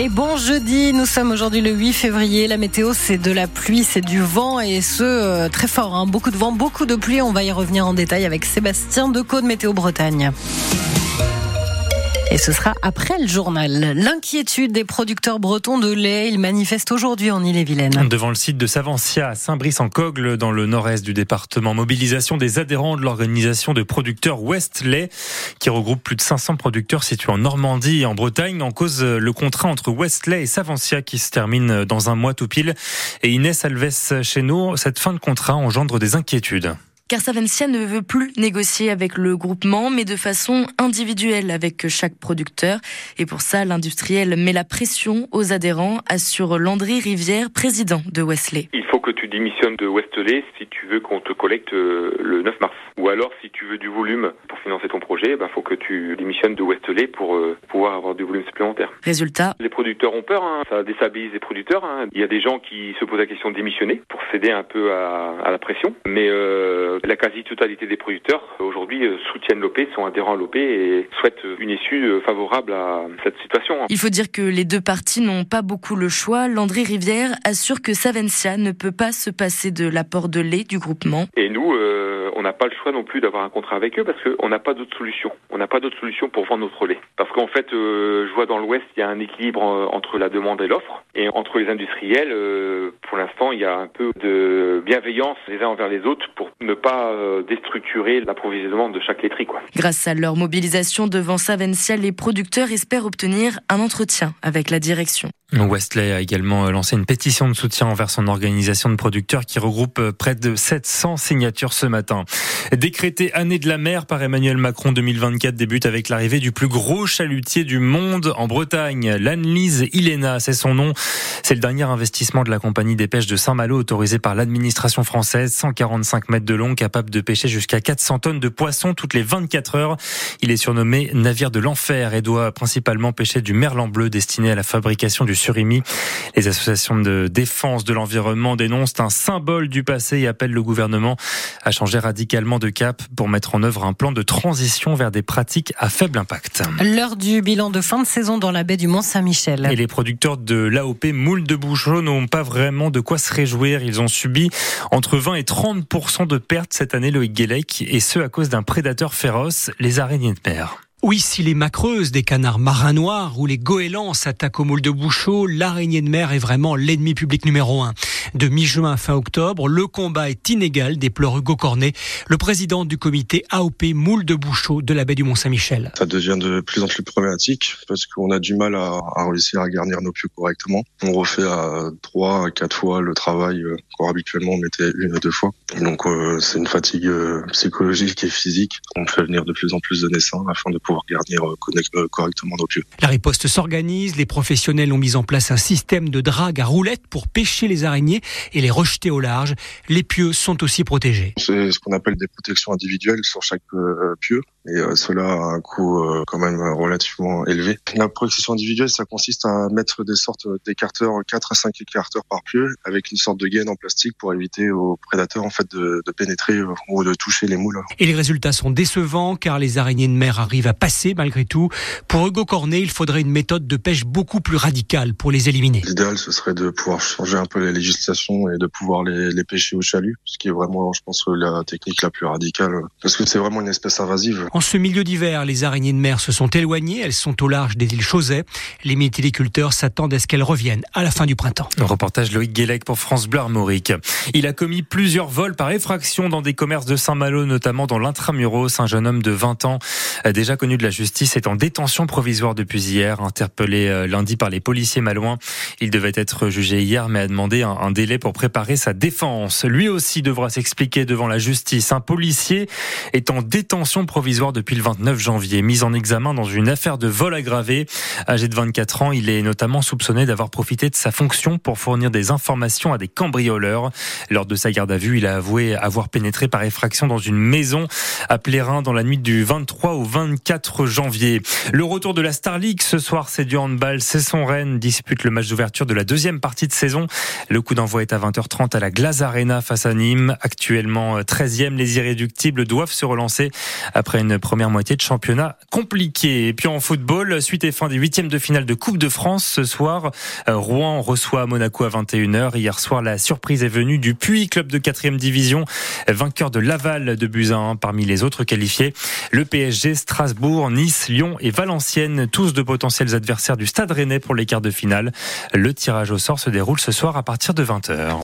Et bon jeudi, nous sommes aujourd'hui le 8 février. La météo, c'est de la pluie, c'est du vent et ce, euh, très fort. Hein. Beaucoup de vent, beaucoup de pluie. On va y revenir en détail avec Sébastien Decaux de Météo Bretagne. Et ce sera après le journal. L'inquiétude des producteurs bretons de lait, ils manifestent aujourd'hui en Ille-et-Vilaine. Devant le site de Savancia à Saint-Brice-en-Cogle, dans le nord-est du département. Mobilisation des adhérents de l'organisation de producteurs West Lait, qui regroupe plus de 500 producteurs situés en Normandie et en Bretagne. En cause, le contrat entre Westley et Savancia qui se termine dans un mois tout pile. Et Inès Alves chez nous, cette fin de contrat engendre des inquiétudes car Savencia ne veut plus négocier avec le groupement, mais de façon individuelle avec chaque producteur. Et pour ça, l'industriel met la pression aux adhérents, assure Landry Rivière, président de Wesley. Que tu démissionnes de Westley si tu veux qu'on te collecte euh, le 9 mars. Ou alors, si tu veux du volume pour financer ton projet, il ben, faut que tu démissionnes de Westley pour euh, pouvoir avoir du volume supplémentaire. Résultat Les producteurs ont peur, hein. ça déstabilise les producteurs. Hein. Il y a des gens qui se posent la question de démissionner pour céder un peu à, à la pression. Mais euh, la quasi-totalité des producteurs aujourd'hui euh, soutiennent l'OP, sont adhérents à l'OP et souhaitent une issue favorable à cette situation. Il faut dire que les deux parties n'ont pas beaucoup le choix. Landry Rivière assure que Savencia ne peut pas se passer de l'apport de lait du groupement. Et nous, euh, on n'a pas le choix non plus d'avoir un contrat avec eux parce qu'on n'a pas d'autre solution. On n'a pas d'autre solution pour vendre notre lait. Parce qu'en fait, euh, je vois dans l'Ouest, il y a un équilibre euh, entre la demande et l'offre. Et entre les industriels, euh, pour l'instant, il y a un peu de bienveillance les uns envers les autres pour ne pas euh, déstructurer l'approvisionnement de chaque laiterie. Quoi. Grâce à leur mobilisation devant Savencia, les producteurs espèrent obtenir un entretien avec la direction. Westley a également lancé une pétition de soutien envers son organisation de producteurs qui regroupe près de 700 signatures ce matin. Décrété année de la mer par Emmanuel Macron 2024 débute avec l'arrivée du plus gros chalutier du monde en Bretagne, l'Anne-Lise Ilena, c'est son nom. C'est le dernier investissement de la compagnie des pêches de Saint-Malo autorisé par l'administration française, 145 mètres de long, capable de pêcher jusqu'à 400 tonnes de poissons toutes les 24 heures. Il est surnommé navire de l'enfer et doit principalement pêcher du merlan bleu destiné à la fabrication du surimi. Les associations de défense de l'environnement dénoncent un symbole du passé et appellent le gouvernement à changer radicalement de cap pour mettre en œuvre un plan de transition vers des pratiques à faible impact. L'heure du bilan de fin de saison dans la baie du Mont-Saint-Michel. Et les producteurs de l'AOP Moule de Bouchot n'ont pas vraiment de quoi se réjouir. Ils ont subi entre 20 et 30 de pertes cette année, Loïc Guélec, et ce à cause d'un prédateur féroce, les araignées de mer. Oui, si les macreuses, des canards marins noirs ou les goélands s'attaquent au moule de Bouchot, l'araignée de mer est vraiment l'ennemi public numéro un. De mi-juin à fin octobre, le combat est inégal, déplore Hugo Cornet, le président du comité AOP moule de Bouchot de la baie du Mont-Saint-Michel. Ça devient de plus en plus problématique parce qu'on a du mal à, à, réussir à garnir nos pieux correctement. On refait à trois, à quatre fois le travail qu'habituellement habituellement on mettait une ou deux fois. Donc euh, c'est une fatigue euh, psychologique et physique. On fait venir de plus en plus de naissants afin de pouvoir garnir correctement nos pieux. La riposte s'organise, les professionnels ont mis en place un système de drague à roulettes pour pêcher les araignées et les rejeter au large. Les pieux sont aussi protégés. C'est ce qu'on appelle des protections individuelles sur chaque euh, pieu et euh, cela a un coût euh, quand même relativement élevé. La protection individuelle, ça consiste à mettre des sortes d'écarteurs, 4 à 5 écarteurs par pieu, avec une sorte de gaine en plastique pour éviter aux prédateurs en fait de, de pénétrer ou de toucher les moules. Et les résultats sont décevants car les araignées de mer arrivent à passer malgré tout. Pour Hugo Cornet, il faudrait une méthode de pêche beaucoup plus radicale pour les éliminer. L'idéal, ce serait de pouvoir changer un peu les législations et de pouvoir les, les pêcher au chalut, ce qui est vraiment, je pense, la technique la plus radicale, parce que c'est vraiment une espèce invasive. En ce milieu d'hiver, les araignées de mer se sont éloignées. Elles sont au large des îles Chausey. Les métilliculteurs s'attendent à ce qu'elles reviennent à la fin du printemps. Reportage Loïc Guélec pour France Bleu Armorique. Il a commis plusieurs vols par effraction dans des commerces de Saint-Malo, notamment dans l'intramuros. Un jeune homme de 20 ans, déjà connu de la justice, est en détention provisoire depuis hier, interpellé lundi par les policiers malouins. Il devait être jugé hier, mais a demandé un délai pour préparer sa défense. Lui aussi devra s'expliquer devant la justice. Un policier est en détention provisoire depuis le 29 janvier, mis en examen dans une affaire de vol aggravé. Âgé de 24 ans, il est notamment soupçonné d'avoir profité de sa fonction pour fournir des informations à des cambrioleurs. Lors de sa garde à vue, il a avoué avoir pénétré par effraction dans une maison à Plérin dans la nuit du 23 au 24 janvier. Le retour de la Star League ce soir, c'est du handball. C'est son Rennes dispute le match d'ouverture de la deuxième partie de saison. Le coup d'envoi est à 20h30 à la Glace Arena face à Nîmes. Actuellement 13e, les irréductibles doivent se relancer après une première moitié de championnat compliquée. Et puis en football, suite et fin des huitièmes de finale de Coupe de France ce soir, euh, Rouen reçoit Monaco à 21h. Hier soir, la surprise est venue du Puy, club de quatrième division, vainqueur de Laval de Buzyn parmi les autres qualifiés. Le PSG, Strasbourg, Nice, Lyon et Valenciennes, tous de potentiels adversaires du Stade Rennais pour les quarts de finale. Le tirage au sort se déroule ce soir à partir de 20h.